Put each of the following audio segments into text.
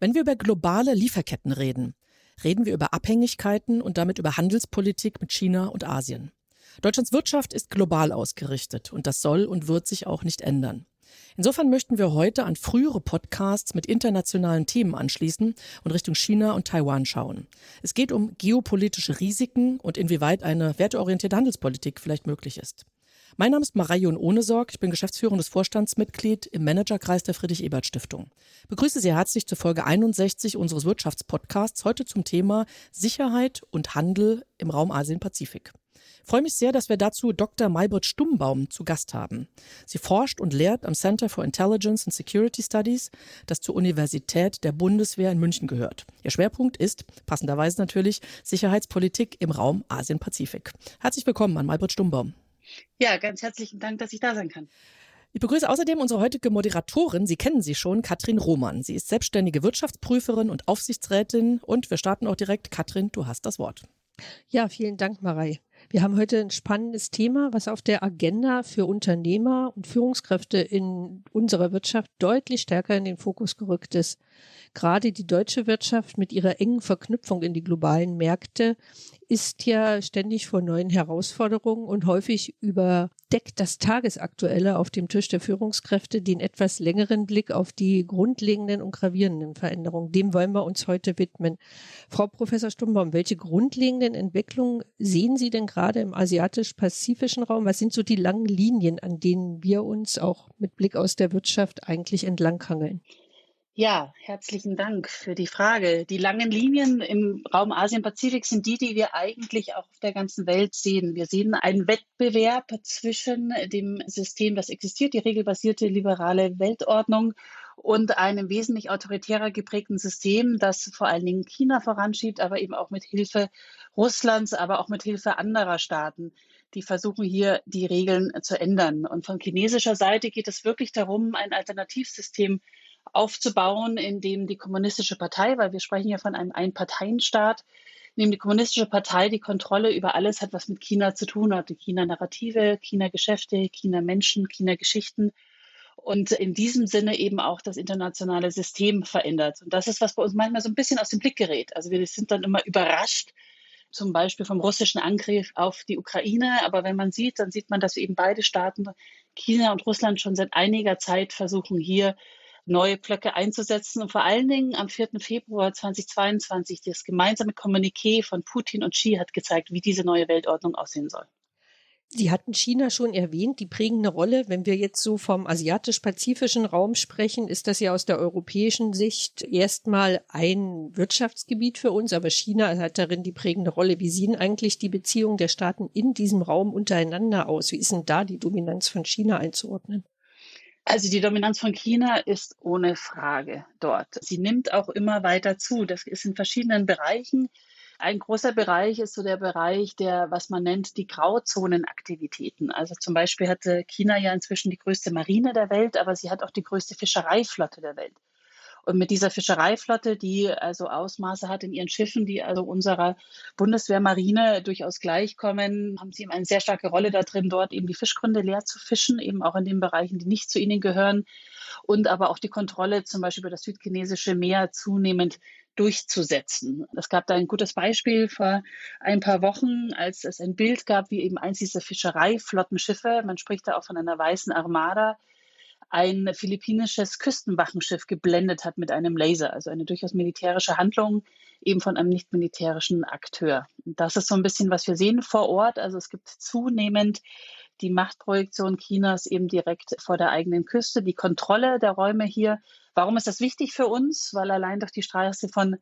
Wenn wir über globale Lieferketten reden, reden wir über Abhängigkeiten und damit über Handelspolitik mit China und Asien. Deutschlands Wirtschaft ist global ausgerichtet und das soll und wird sich auch nicht ändern. Insofern möchten wir heute an frühere Podcasts mit internationalen Themen anschließen und Richtung China und Taiwan schauen. Es geht um geopolitische Risiken und inwieweit eine werteorientierte Handelspolitik vielleicht möglich ist. Mein Name ist Marion Ohnesorg. Ich bin geschäftsführendes Vorstandsmitglied im Managerkreis der Friedrich-Ebert-Stiftung. Begrüße Sie herzlich zur Folge 61 unseres Wirtschaftspodcasts, heute zum Thema Sicherheit und Handel im Raum Asien-Pazifik. Freue mich sehr, dass wir dazu Dr. Maybrit Stummbaum zu Gast haben. Sie forscht und lehrt am Center for Intelligence and Security Studies, das zur Universität der Bundeswehr in München gehört. Ihr Schwerpunkt ist, passenderweise natürlich, Sicherheitspolitik im Raum Asien-Pazifik. Herzlich willkommen an Maybrit Stummbaum. Ja, ganz herzlichen Dank, dass ich da sein kann. Ich begrüße außerdem unsere heutige Moderatorin. Sie kennen sie schon, Katrin Roman. Sie ist selbstständige Wirtschaftsprüferin und Aufsichtsrätin. Und wir starten auch direkt. Katrin, du hast das Wort. Ja, vielen Dank, Marei. Wir haben heute ein spannendes Thema, was auf der Agenda für Unternehmer und Führungskräfte in unserer Wirtschaft deutlich stärker in den Fokus gerückt ist. Gerade die deutsche Wirtschaft mit ihrer engen Verknüpfung in die globalen Märkte ist ja ständig vor neuen Herausforderungen und häufig überdeckt das Tagesaktuelle auf dem Tisch der Führungskräfte den etwas längeren Blick auf die grundlegenden und gravierenden Veränderungen. Dem wollen wir uns heute widmen. Frau Professor Stumbaum, welche grundlegenden Entwicklungen sehen Sie denn gerade im asiatisch-pazifischen Raum? Was sind so die langen Linien, an denen wir uns auch mit Blick aus der Wirtschaft eigentlich entlanghangeln? Ja, herzlichen Dank für die Frage. Die langen Linien im Raum Asien-Pazifik sind die, die wir eigentlich auch auf der ganzen Welt sehen. Wir sehen einen Wettbewerb zwischen dem System, das existiert, die regelbasierte liberale Weltordnung und einem wesentlich autoritärer geprägten System, das vor allen Dingen China voranschiebt, aber eben auch mit Hilfe Russlands, aber auch mit Hilfe anderer Staaten die versuchen hier die Regeln zu ändern. Und von chinesischer Seite geht es wirklich darum, ein Alternativsystem aufzubauen, in dem die kommunistische Partei, weil wir sprechen ja von einem Einparteienstaat, in dem die kommunistische Partei die Kontrolle über alles hat, was mit China zu tun hat. China-Narrative, China-Geschäfte, China-Menschen, China-Geschichten und in diesem Sinne eben auch das internationale System verändert. Und das ist, was bei uns manchmal so ein bisschen aus dem Blick gerät. Also wir sind dann immer überrascht, zum Beispiel vom russischen Angriff auf die Ukraine. Aber wenn man sieht, dann sieht man, dass eben beide Staaten, China und Russland, schon seit einiger Zeit versuchen, hier neue Blöcke einzusetzen und vor allen Dingen am 4. Februar 2022 das gemeinsame Kommuniqué von Putin und Xi hat gezeigt, wie diese neue Weltordnung aussehen soll. Sie hatten China schon erwähnt, die prägende Rolle. Wenn wir jetzt so vom asiatisch-pazifischen Raum sprechen, ist das ja aus der europäischen Sicht erstmal ein Wirtschaftsgebiet für uns, aber China hat darin die prägende Rolle. Wie sehen eigentlich die Beziehungen der Staaten in diesem Raum untereinander aus? Wie ist denn da die Dominanz von China einzuordnen? Also die Dominanz von China ist ohne Frage dort. Sie nimmt auch immer weiter zu. Das ist in verschiedenen Bereichen. Ein großer Bereich ist so der Bereich der, was man nennt, die Grauzonenaktivitäten. Also zum Beispiel hatte China ja inzwischen die größte Marine der Welt, aber sie hat auch die größte Fischereiflotte der Welt. Und mit dieser Fischereiflotte, die also Ausmaße hat in ihren Schiffen, die also unserer Bundeswehrmarine durchaus gleichkommen, haben sie eben eine sehr starke Rolle da drin, dort eben die Fischgründe leer zu fischen, eben auch in den Bereichen, die nicht zu ihnen gehören. Und aber auch die Kontrolle zum Beispiel über das südchinesische Meer zunehmend durchzusetzen. Es gab da ein gutes Beispiel vor ein paar Wochen, als es ein Bild gab, wie eben eins dieser Fischereiflottenschiffe, man spricht da auch von einer weißen Armada, ein philippinisches Küstenwachenschiff geblendet hat mit einem Laser, also eine durchaus militärische Handlung eben von einem nicht militärischen Akteur. Das ist so ein bisschen, was wir sehen vor Ort. Also es gibt zunehmend die Machtprojektion Chinas eben direkt vor der eigenen Küste, die Kontrolle der Räume hier. Warum ist das wichtig für uns? Weil allein durch die Straße von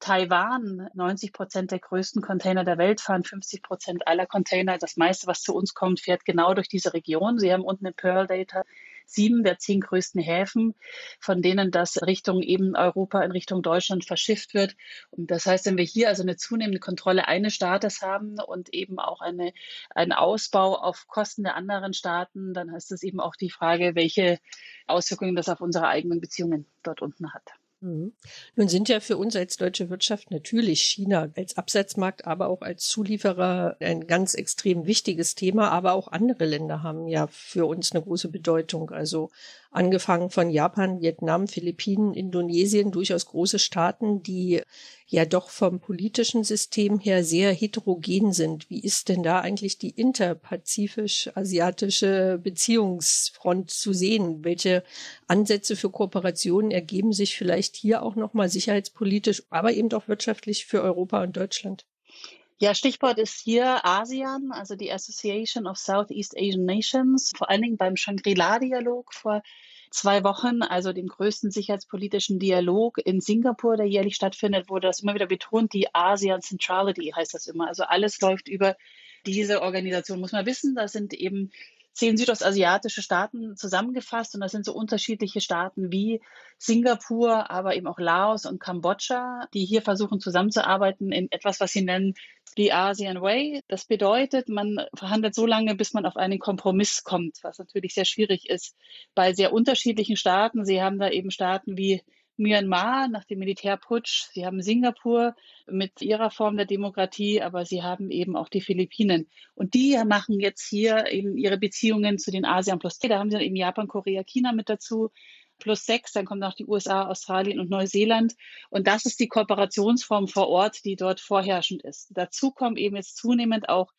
Taiwan 90 Prozent der größten Container der Welt fahren, 50 Prozent aller Container. Das meiste, was zu uns kommt, fährt genau durch diese Region. Sie haben unten in Pearl Data sieben der zehn größten Häfen, von denen das Richtung eben Europa, in Richtung Deutschland verschifft wird. Und das heißt, wenn wir hier also eine zunehmende Kontrolle eines Staates haben und eben auch eine, einen Ausbau auf Kosten der anderen Staaten, dann heißt das eben auch die Frage, welche Auswirkungen das auf unsere eigenen Beziehungen dort unten hat. Mhm. Nun sind ja für uns als deutsche Wirtschaft natürlich China als Absatzmarkt, aber auch als Zulieferer ein ganz extrem wichtiges Thema. Aber auch andere Länder haben ja für uns eine große Bedeutung. Also angefangen von Japan, Vietnam, Philippinen, Indonesien, durchaus große Staaten, die ja doch vom politischen System her sehr heterogen sind. Wie ist denn da eigentlich die interpazifisch-asiatische Beziehungsfront zu sehen? Welche Ansätze für Kooperationen ergeben sich vielleicht hier auch nochmal sicherheitspolitisch, aber eben auch wirtschaftlich für Europa und Deutschland? Ja, Stichwort ist hier ASEAN, also die Association of Southeast Asian Nations, vor allen Dingen beim Shangri-La-Dialog vor zwei Wochen, also dem größten sicherheitspolitischen Dialog in Singapur, der jährlich stattfindet, wurde das immer wieder betont, die ASEAN Centrality heißt das immer. Also alles läuft über diese Organisation. Muss man wissen, da sind eben zehn südostasiatische Staaten zusammengefasst und das sind so unterschiedliche Staaten wie Singapur, aber eben auch Laos und Kambodscha, die hier versuchen zusammenzuarbeiten in etwas, was sie nennen die ASEAN Way. Das bedeutet, man verhandelt so lange, bis man auf einen Kompromiss kommt, was natürlich sehr schwierig ist bei sehr unterschiedlichen Staaten. Sie haben da eben Staaten wie Myanmar nach dem Militärputsch. Sie haben Singapur mit ihrer Form der Demokratie, aber sie haben eben auch die Philippinen. Und die machen jetzt hier eben ihre Beziehungen zu den ASEAN Plus. Da haben sie dann eben Japan, Korea, China mit dazu. Plus sechs, dann kommen noch die USA, Australien und Neuseeland. Und das ist die Kooperationsform vor Ort, die dort vorherrschend ist. Dazu kommen eben jetzt zunehmend auch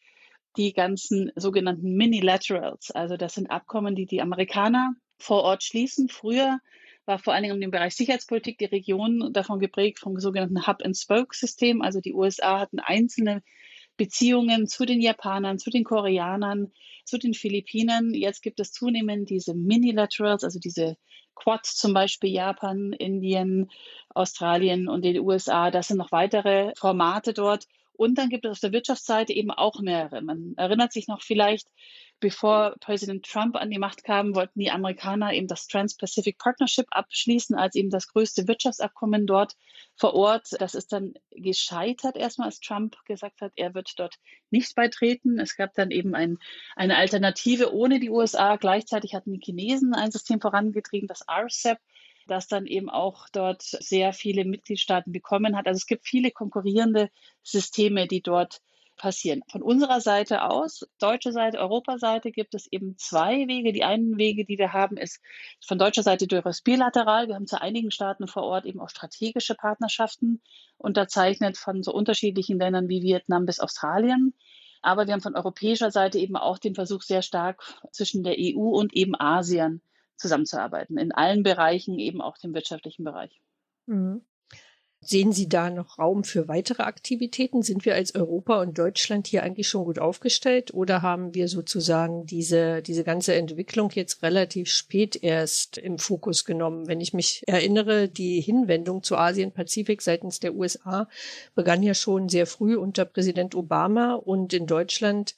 die ganzen sogenannten Minilaterals. Also das sind Abkommen, die die Amerikaner vor Ort schließen. Früher war vor allen Dingen im Bereich Sicherheitspolitik die Region davon geprägt vom sogenannten Hub-and-Spoke-System. Also die USA hatten einzelne Beziehungen zu den Japanern, zu den Koreanern, zu den Philippinen. Jetzt gibt es zunehmend diese Minilaterals, also diese Quads, zum Beispiel Japan, Indien, Australien und den USA. Das sind noch weitere Formate dort. Und dann gibt es auf der Wirtschaftsseite eben auch mehrere. Man erinnert sich noch vielleicht, bevor Präsident Trump an die Macht kam, wollten die Amerikaner eben das Trans-Pacific Partnership abschließen als eben das größte Wirtschaftsabkommen dort vor Ort. Das ist dann gescheitert erstmal, als Trump gesagt hat, er wird dort nicht beitreten. Es gab dann eben ein, eine Alternative ohne die USA. Gleichzeitig hatten die Chinesen ein System vorangetrieben, das RCEP das dann eben auch dort sehr viele Mitgliedstaaten bekommen hat. Also es gibt viele konkurrierende Systeme, die dort passieren. Von unserer Seite aus, deutsche Seite, Europaseite, gibt es eben zwei Wege. Die einen Wege, die wir haben, ist von deutscher Seite durchaus bilateral. Wir haben zu einigen Staaten vor Ort eben auch strategische Partnerschaften unterzeichnet von so unterschiedlichen Ländern wie Vietnam bis Australien. Aber wir haben von europäischer Seite eben auch den Versuch sehr stark zwischen der EU und eben Asien zusammenzuarbeiten, in allen Bereichen, eben auch dem wirtschaftlichen Bereich. Mhm. Sehen Sie da noch Raum für weitere Aktivitäten? Sind wir als Europa und Deutschland hier eigentlich schon gut aufgestellt oder haben wir sozusagen diese, diese ganze Entwicklung jetzt relativ spät erst im Fokus genommen? Wenn ich mich erinnere, die Hinwendung zu Asien-Pazifik seitens der USA begann ja schon sehr früh unter Präsident Obama und in Deutschland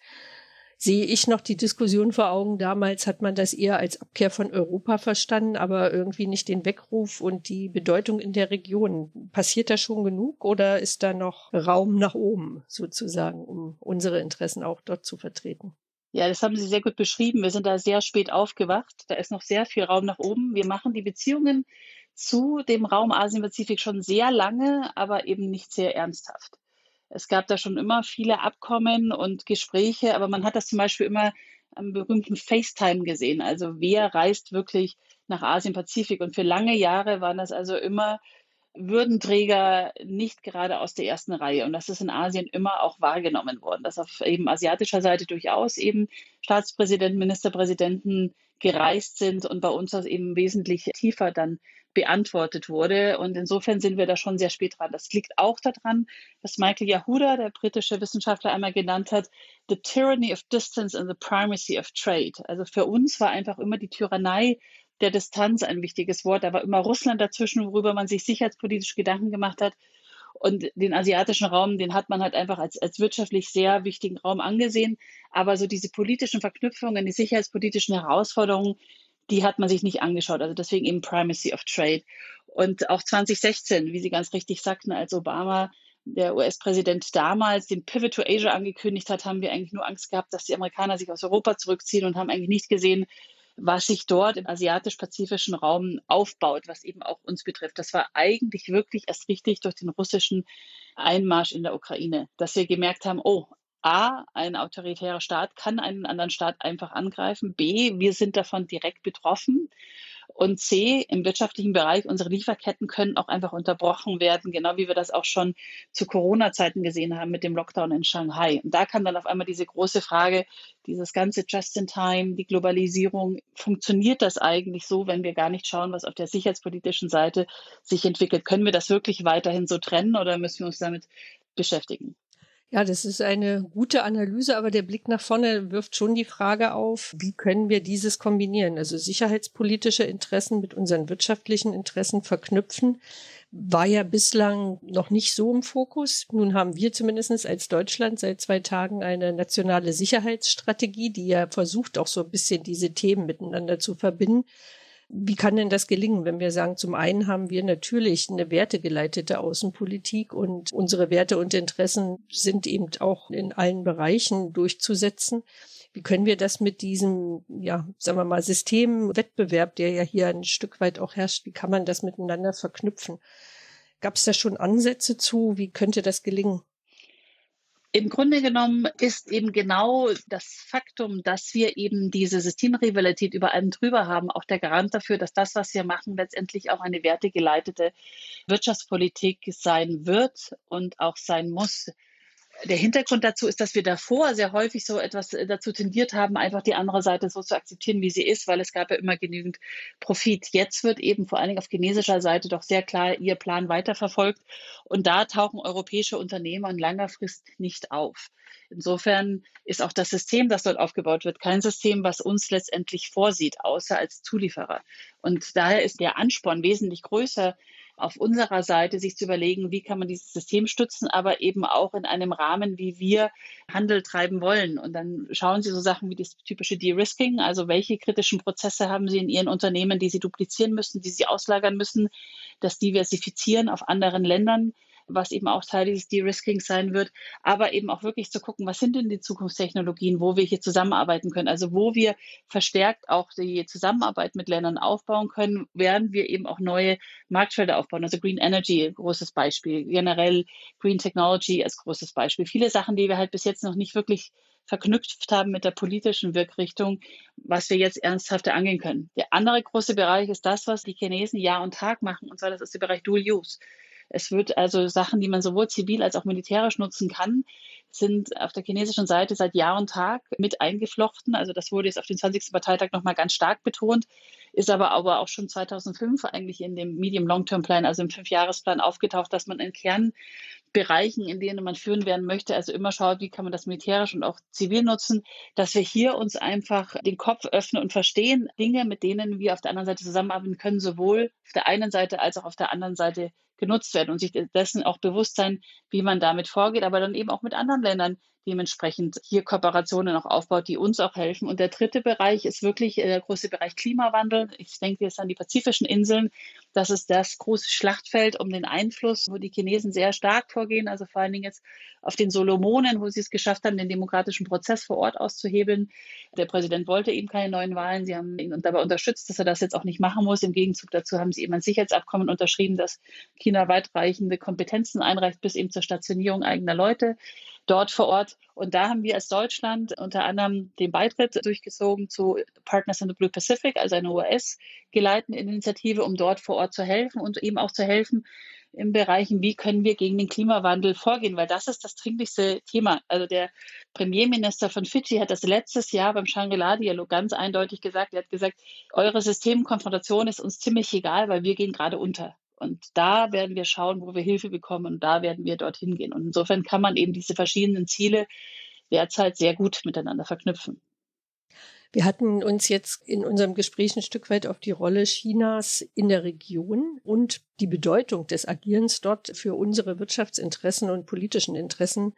sehe ich noch die Diskussion vor Augen. Damals hat man das eher als Abkehr von Europa verstanden, aber irgendwie nicht den Weckruf und die Bedeutung in der Region. Passiert da schon genug oder ist da noch Raum nach oben sozusagen, um unsere Interessen auch dort zu vertreten? Ja, das haben Sie sehr gut beschrieben. Wir sind da sehr spät aufgewacht. Da ist noch sehr viel Raum nach oben. Wir machen die Beziehungen zu dem Raum Asien-Pazifik schon sehr lange, aber eben nicht sehr ernsthaft. Es gab da schon immer viele Abkommen und Gespräche, aber man hat das zum Beispiel immer am berühmten FaceTime gesehen. Also wer reist wirklich nach Asien-Pazifik? Und für lange Jahre waren das also immer Würdenträger nicht gerade aus der ersten Reihe. Und das ist in Asien immer auch wahrgenommen worden, dass auf eben asiatischer Seite durchaus eben Staatspräsidenten, Ministerpräsidenten gereist sind und bei uns das eben wesentlich tiefer dann beantwortet wurde. Und insofern sind wir da schon sehr spät dran. Das liegt auch daran, was Michael Yahuda, der britische Wissenschaftler, einmal genannt hat, The Tyranny of Distance and the Primacy of Trade. Also für uns war einfach immer die Tyrannei der Distanz ein wichtiges Wort. Da war immer Russland dazwischen, worüber man sich sicherheitspolitisch Gedanken gemacht hat. Und den asiatischen Raum, den hat man halt einfach als, als wirtschaftlich sehr wichtigen Raum angesehen. Aber so diese politischen Verknüpfungen, die sicherheitspolitischen Herausforderungen, die hat man sich nicht angeschaut. Also deswegen eben Primacy of Trade. Und auch 2016, wie Sie ganz richtig sagten, als Obama, der US-Präsident damals, den Pivot to Asia angekündigt hat, haben wir eigentlich nur Angst gehabt, dass die Amerikaner sich aus Europa zurückziehen und haben eigentlich nicht gesehen, was sich dort im asiatisch-pazifischen Raum aufbaut, was eben auch uns betrifft. Das war eigentlich wirklich erst richtig durch den russischen Einmarsch in der Ukraine, dass wir gemerkt haben, oh, A, ein autoritärer Staat kann einen anderen Staat einfach angreifen. B, wir sind davon direkt betroffen. Und C, im wirtschaftlichen Bereich, unsere Lieferketten können auch einfach unterbrochen werden, genau wie wir das auch schon zu Corona-Zeiten gesehen haben mit dem Lockdown in Shanghai. Und da kam dann auf einmal diese große Frage, dieses ganze Just-in-Time, die Globalisierung, funktioniert das eigentlich so, wenn wir gar nicht schauen, was auf der sicherheitspolitischen Seite sich entwickelt? Können wir das wirklich weiterhin so trennen oder müssen wir uns damit beschäftigen? Ja, das ist eine gute Analyse, aber der Blick nach vorne wirft schon die Frage auf, wie können wir dieses kombinieren? Also sicherheitspolitische Interessen mit unseren wirtschaftlichen Interessen verknüpfen, war ja bislang noch nicht so im Fokus. Nun haben wir zumindest als Deutschland seit zwei Tagen eine nationale Sicherheitsstrategie, die ja versucht, auch so ein bisschen diese Themen miteinander zu verbinden. Wie kann denn das gelingen, wenn wir sagen, zum einen haben wir natürlich eine wertegeleitete Außenpolitik und unsere Werte und Interessen sind eben auch in allen Bereichen durchzusetzen. Wie können wir das mit diesem, ja, sagen wir mal, Systemwettbewerb, der ja hier ein Stück weit auch herrscht, wie kann man das miteinander verknüpfen? Gab es da schon Ansätze zu? Wie könnte das gelingen? Im Grunde genommen ist eben genau das Faktum, dass wir eben diese Systemrivalität über allem drüber haben, auch der Garant dafür, dass das, was wir machen, letztendlich auch eine wertegeleitete Wirtschaftspolitik sein wird und auch sein muss der Hintergrund dazu ist, dass wir davor sehr häufig so etwas äh, dazu tendiert haben, einfach die andere Seite so zu akzeptieren, wie sie ist, weil es gab ja immer genügend Profit. Jetzt wird eben vor allen Dingen auf chinesischer Seite doch sehr klar ihr Plan weiterverfolgt und da tauchen europäische Unternehmer in langer Frist nicht auf. Insofern ist auch das System, das dort aufgebaut wird, kein System, was uns letztendlich vorsieht, außer als Zulieferer. Und daher ist der Ansporn wesentlich größer, auf unserer Seite sich zu überlegen, wie kann man dieses System stützen, aber eben auch in einem Rahmen, wie wir Handel treiben wollen. Und dann schauen Sie so Sachen wie das typische De-Risking, also welche kritischen Prozesse haben Sie in Ihren Unternehmen, die Sie duplizieren müssen, die Sie auslagern müssen, das Diversifizieren auf anderen Ländern was eben auch Teil dieses De-Risking sein wird, aber eben auch wirklich zu gucken, was sind denn die Zukunftstechnologien, wo wir hier zusammenarbeiten können, also wo wir verstärkt auch die Zusammenarbeit mit Ländern aufbauen können, während wir eben auch neue Marktfelder aufbauen, also Green Energy, großes Beispiel, generell Green Technology als großes Beispiel. Viele Sachen, die wir halt bis jetzt noch nicht wirklich verknüpft haben mit der politischen Wirkrichtung, was wir jetzt ernsthafter angehen können. Der andere große Bereich ist das, was die Chinesen Jahr und Tag machen, und zwar das ist der Bereich Dual Use. Es wird also Sachen, die man sowohl zivil als auch militärisch nutzen kann, sind auf der chinesischen Seite seit Jahr und Tag mit eingeflochten. Also das wurde jetzt auf den 20. Parteitag nochmal ganz stark betont, ist aber, aber auch schon 2005 eigentlich in dem Medium-Long-Term-Plan, also im Fünfjahresplan aufgetaucht, dass man in Kernbereichen, in denen man führen werden möchte, also immer schaut, wie kann man das militärisch und auch zivil nutzen, dass wir hier uns einfach den Kopf öffnen und verstehen Dinge, mit denen wir auf der anderen Seite zusammenarbeiten können, sowohl auf der einen Seite als auch auf der anderen Seite genutzt werden und sich dessen auch bewusst sein, wie man damit vorgeht, aber dann eben auch mit anderen Ländern dementsprechend hier Kooperationen auch aufbaut, die uns auch helfen. Und der dritte Bereich ist wirklich äh, der große Bereich Klimawandel. Ich denke jetzt an die pazifischen Inseln. Das ist das große Schlachtfeld um den Einfluss, wo die Chinesen sehr stark vorgehen, also vor allen Dingen jetzt auf den Solomonen, wo sie es geschafft haben, den demokratischen Prozess vor Ort auszuhebeln. Der Präsident wollte eben keine neuen Wahlen. Sie haben ihn dabei unterstützt, dass er das jetzt auch nicht machen muss. Im Gegenzug dazu haben sie eben ein Sicherheitsabkommen unterschrieben, das China weitreichende Kompetenzen einreicht bis eben zur Stationierung eigener Leute dort vor Ort. Und da haben wir als Deutschland unter anderem den Beitritt durchgezogen zu Partners in the Blue Pacific, also eine US-geleitete Initiative, um dort vor Ort zu helfen und eben auch zu helfen in Bereichen, wie können wir gegen den Klimawandel vorgehen, weil das ist das dringlichste Thema. Also der Premierminister von Fidschi hat das letztes Jahr beim Shangri-La-Dialog ganz eindeutig gesagt. Er hat gesagt, eure Systemkonfrontation ist uns ziemlich egal, weil wir gehen gerade unter. Und da werden wir schauen, wo wir Hilfe bekommen und da werden wir dorthin gehen. Und insofern kann man eben diese verschiedenen Ziele derzeit sehr gut miteinander verknüpfen. Wir hatten uns jetzt in unserem Gespräch ein Stück weit auf die Rolle Chinas in der Region und die Bedeutung des Agierens dort für unsere Wirtschaftsinteressen und politischen Interessen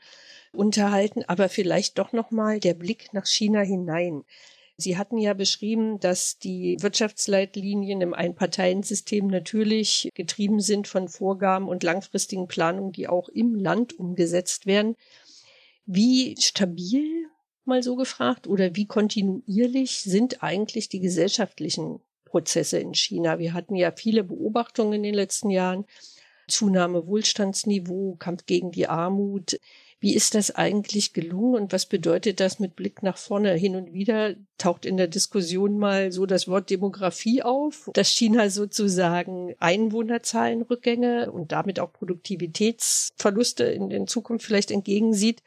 unterhalten, aber vielleicht doch noch mal der Blick nach China hinein. Sie hatten ja beschrieben, dass die Wirtschaftsleitlinien im Einparteiensystem natürlich getrieben sind von Vorgaben und langfristigen Planungen, die auch im Land umgesetzt werden. Wie stabil mal so gefragt, oder wie kontinuierlich sind eigentlich die gesellschaftlichen Prozesse in China? Wir hatten ja viele Beobachtungen in den letzten Jahren. Zunahme Wohlstandsniveau, Kampf gegen die Armut. Wie ist das eigentlich gelungen und was bedeutet das mit Blick nach vorne? Hin und wieder taucht in der Diskussion mal so das Wort Demografie auf, dass China sozusagen Einwohnerzahlenrückgänge und damit auch Produktivitätsverluste in, in Zukunft vielleicht entgegensieht.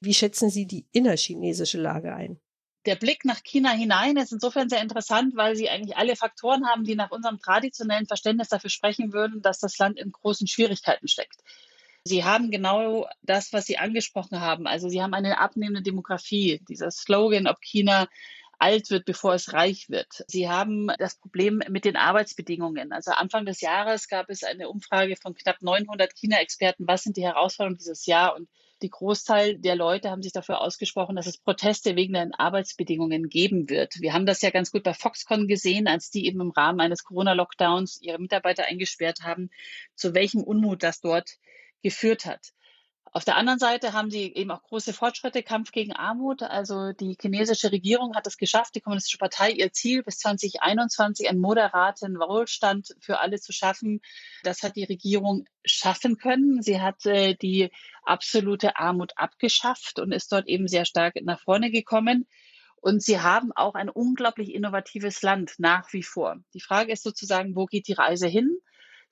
Wie schätzen Sie die innerchinesische Lage ein? der Blick nach China hinein ist insofern sehr interessant, weil sie eigentlich alle Faktoren haben, die nach unserem traditionellen Verständnis dafür sprechen würden, dass das Land in großen Schwierigkeiten steckt. Sie haben genau das, was Sie angesprochen haben. Also Sie haben eine abnehmende Demografie. Dieser Slogan, ob China alt wird, bevor es reich wird. Sie haben das Problem mit den Arbeitsbedingungen. Also Anfang des Jahres gab es eine Umfrage von knapp 900 China-Experten. Was sind die Herausforderungen dieses Jahr? Und die Großteil der Leute haben sich dafür ausgesprochen, dass es Proteste wegen den Arbeitsbedingungen geben wird. Wir haben das ja ganz gut bei Foxconn gesehen, als die eben im Rahmen eines Corona-Lockdowns ihre Mitarbeiter eingesperrt haben, zu welchem Unmut das dort geführt hat. Auf der anderen Seite haben sie eben auch große Fortschritte, Kampf gegen Armut. Also die chinesische Regierung hat es geschafft, die Kommunistische Partei ihr Ziel bis 2021 einen moderaten Wohlstand für alle zu schaffen. Das hat die Regierung schaffen können. Sie hat äh, die absolute Armut abgeschafft und ist dort eben sehr stark nach vorne gekommen. Und sie haben auch ein unglaublich innovatives Land nach wie vor. Die Frage ist sozusagen, wo geht die Reise hin?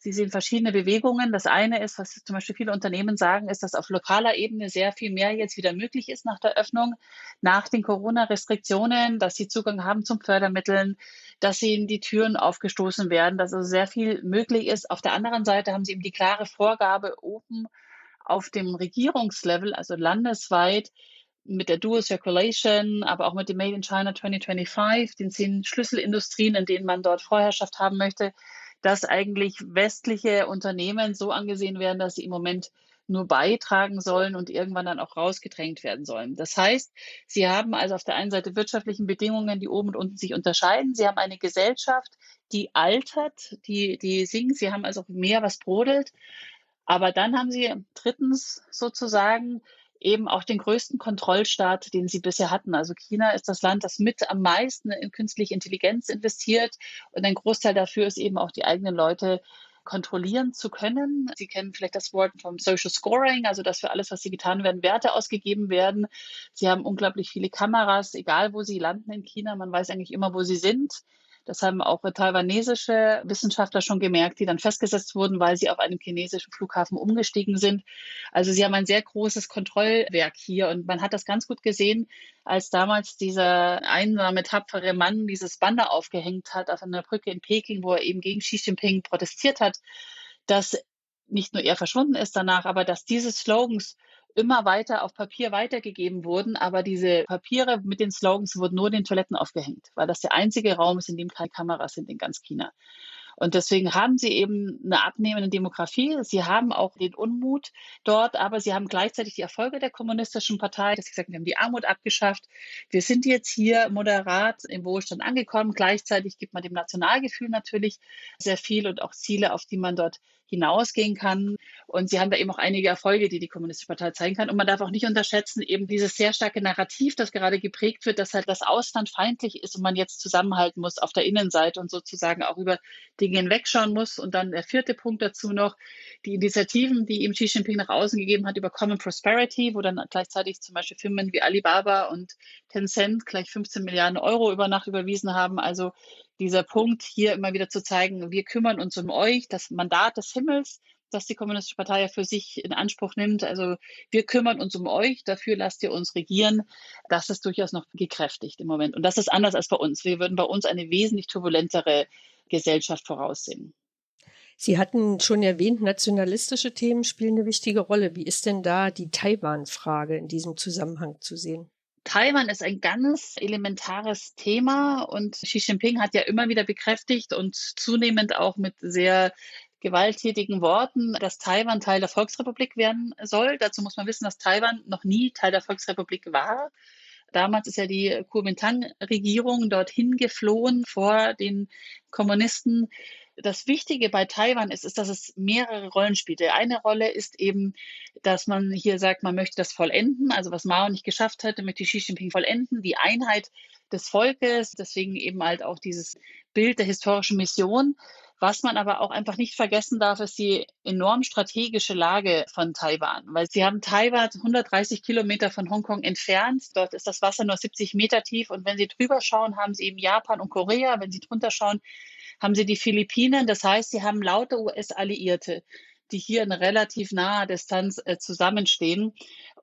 Sie sehen verschiedene Bewegungen. Das eine ist, was zum Beispiel viele Unternehmen sagen, ist, dass auf lokaler Ebene sehr viel mehr jetzt wieder möglich ist nach der Öffnung, nach den Corona-Restriktionen, dass sie Zugang haben zum Fördermitteln, dass ihnen die Türen aufgestoßen werden, dass also sehr viel möglich ist. Auf der anderen Seite haben sie eben die klare Vorgabe oben auf dem Regierungslevel, also landesweit, mit der Dual Circulation, aber auch mit dem Made in China 2025, den zehn Schlüsselindustrien, in denen man dort Vorherrschaft haben möchte, dass eigentlich westliche Unternehmen so angesehen werden, dass sie im Moment nur beitragen sollen und irgendwann dann auch rausgedrängt werden sollen. Das heißt, sie haben also auf der einen Seite wirtschaftlichen Bedingungen, die oben und unten sich unterscheiden. Sie haben eine Gesellschaft, die altert, die, die sinkt. Sie haben also mehr, was brodelt. Aber dann haben sie drittens sozusagen eben auch den größten Kontrollstaat, den sie bisher hatten. Also China ist das Land, das mit am meisten in künstliche Intelligenz investiert. Und ein Großteil dafür ist eben auch die eigenen Leute kontrollieren zu können. Sie kennen vielleicht das Wort vom Social Scoring, also dass für alles, was sie getan werden, Werte ausgegeben werden. Sie haben unglaublich viele Kameras, egal wo sie landen in China. Man weiß eigentlich immer, wo sie sind. Das haben auch taiwanesische Wissenschaftler schon gemerkt, die dann festgesetzt wurden, weil sie auf einem chinesischen Flughafen umgestiegen sind. Also sie haben ein sehr großes Kontrollwerk hier und man hat das ganz gut gesehen, als damals dieser einsame, tapfere Mann dieses Banner aufgehängt hat auf einer Brücke in Peking, wo er eben gegen Xi Jinping protestiert hat, dass nicht nur er verschwunden ist danach, aber dass diese Slogans immer weiter auf Papier weitergegeben wurden, aber diese Papiere mit den Slogans wurden nur in den Toiletten aufgehängt, weil das der einzige Raum ist, in dem keine Kameras sind in ganz China. Und deswegen haben sie eben eine abnehmende Demografie. Sie haben auch den Unmut dort, aber sie haben gleichzeitig die Erfolge der kommunistischen Partei. Das gesagt, wir haben die Armut abgeschafft. Wir sind jetzt hier moderat im Wohlstand angekommen. Gleichzeitig gibt man dem Nationalgefühl natürlich sehr viel und auch Ziele, auf die man dort hinausgehen kann. Und sie haben da eben auch einige Erfolge, die die Kommunistische Partei zeigen kann. Und man darf auch nicht unterschätzen, eben dieses sehr starke Narrativ, das gerade geprägt wird, dass halt das Ausland feindlich ist und man jetzt zusammenhalten muss auf der Innenseite und sozusagen auch über Dinge hinwegschauen muss. Und dann der vierte Punkt dazu noch, die Initiativen, die ihm Xi Jinping nach außen gegeben hat über Common Prosperity, wo dann gleichzeitig zum Beispiel Firmen wie Alibaba und Tencent gleich 15 Milliarden Euro über Nacht überwiesen haben. Also dieser Punkt hier immer wieder zu zeigen, wir kümmern uns um euch, das Mandat des Himmels, das die Kommunistische Partei ja für sich in Anspruch nimmt. Also wir kümmern uns um euch, dafür lasst ihr uns regieren. Das ist durchaus noch gekräftigt im Moment. Und das ist anders als bei uns. Wir würden bei uns eine wesentlich turbulentere Gesellschaft voraussehen. Sie hatten schon erwähnt, nationalistische Themen spielen eine wichtige Rolle. Wie ist denn da die Taiwan-Frage in diesem Zusammenhang zu sehen? Taiwan ist ein ganz elementares Thema und Xi Jinping hat ja immer wieder bekräftigt und zunehmend auch mit sehr gewalttätigen Worten, dass Taiwan Teil der Volksrepublik werden soll. Dazu muss man wissen, dass Taiwan noch nie Teil der Volksrepublik war. Damals ist ja die Kuomintang-Regierung dorthin geflohen vor den Kommunisten das Wichtige bei Taiwan ist, ist, dass es mehrere Rollen spielt. Eine Rolle ist eben, dass man hier sagt, man möchte das vollenden, also was Mao nicht geschafft hatte, möchte Xi Jinping vollenden, die Einheit des Volkes, deswegen eben halt auch dieses Bild der historischen Mission. Was man aber auch einfach nicht vergessen darf, ist die enorm strategische Lage von Taiwan, weil sie haben Taiwan 130 Kilometer von Hongkong entfernt. Dort ist das Wasser nur 70 Meter tief und wenn Sie drüber schauen, haben Sie eben Japan und Korea. Wenn Sie drunter schauen, haben Sie die Philippinen. Das heißt, Sie haben lauter US-Alliierte die hier in relativ naher Distanz äh, zusammenstehen.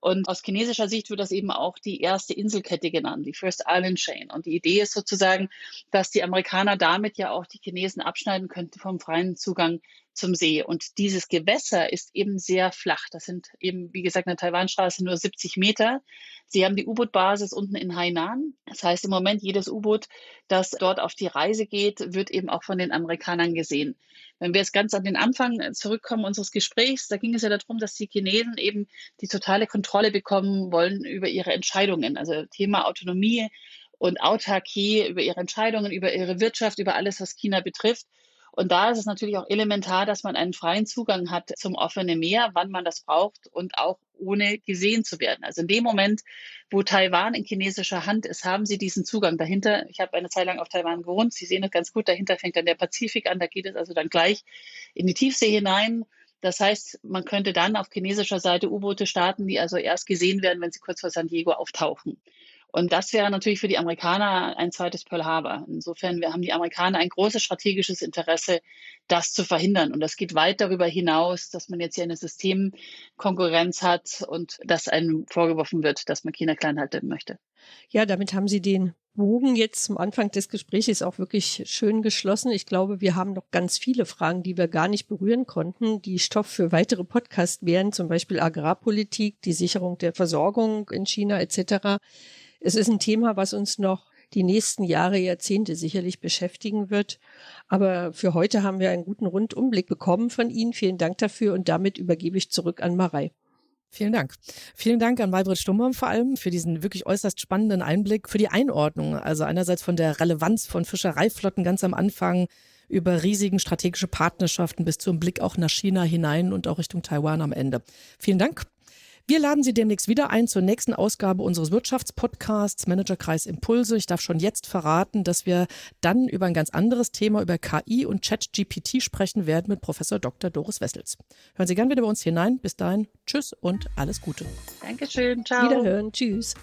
Und aus chinesischer Sicht wird das eben auch die erste Inselkette genannt, die First Island Chain. Und die Idee ist sozusagen, dass die Amerikaner damit ja auch die Chinesen abschneiden könnten vom freien Zugang zum See. Und dieses Gewässer ist eben sehr flach. Das sind eben, wie gesagt, eine Taiwanstraße nur 70 Meter. Sie haben die U-Boot-Basis unten in Hainan. Das heißt, im Moment jedes U-Boot, das dort auf die Reise geht, wird eben auch von den Amerikanern gesehen. Wenn wir jetzt ganz an den Anfang zurückkommen unseres Gesprächs, da ging es ja darum, dass die Chinesen eben die totale Kontrolle bekommen wollen über ihre Entscheidungen. Also Thema Autonomie und Autarkie über ihre Entscheidungen, über ihre Wirtschaft, über alles, was China betrifft. Und da ist es natürlich auch elementar, dass man einen freien Zugang hat zum offenen Meer, wann man das braucht und auch ohne gesehen zu werden. Also in dem Moment, wo Taiwan in chinesischer Hand ist, haben sie diesen Zugang dahinter. Ich habe eine Zeit lang auf Taiwan gewohnt. Sie sehen es ganz gut. Dahinter fängt dann der Pazifik an. Da geht es also dann gleich in die Tiefsee hinein. Das heißt, man könnte dann auf chinesischer Seite U-Boote starten, die also erst gesehen werden, wenn sie kurz vor San Diego auftauchen. Und das wäre natürlich für die Amerikaner ein zweites Pearl Harbor. Insofern wir haben die Amerikaner ein großes strategisches Interesse, das zu verhindern. Und das geht weit darüber hinaus, dass man jetzt hier eine Systemkonkurrenz hat und dass einem vorgeworfen wird, dass man China klein halten möchte. Ja, damit haben Sie den Bogen jetzt zum Anfang des Gesprächs auch wirklich schön geschlossen. Ich glaube, wir haben noch ganz viele Fragen, die wir gar nicht berühren konnten, die Stoff für weitere Podcasts wären, zum Beispiel Agrarpolitik, die Sicherung der Versorgung in China etc. Es ist ein Thema, was uns noch die nächsten Jahre, Jahrzehnte sicherlich beschäftigen wird. Aber für heute haben wir einen guten Rundumblick bekommen von Ihnen. Vielen Dank dafür und damit übergebe ich zurück an Marei. Vielen Dank. Vielen Dank an Maybrit Stumbaum vor allem für diesen wirklich äußerst spannenden Einblick, für die Einordnung. Also einerseits von der Relevanz von Fischereiflotten ganz am Anfang über riesigen strategische Partnerschaften bis zum Blick auch nach China hinein und auch Richtung Taiwan am Ende. Vielen Dank. Wir laden Sie demnächst wieder ein zur nächsten Ausgabe unseres Wirtschaftspodcasts Managerkreis Impulse. Ich darf schon jetzt verraten, dass wir dann über ein ganz anderes Thema, über KI und ChatGPT sprechen werden mit Professor Dr. Doris Wessels. Hören Sie gern wieder bei uns hinein. Bis dahin, tschüss und alles Gute. Dankeschön, ciao. Wiederhören, tschüss.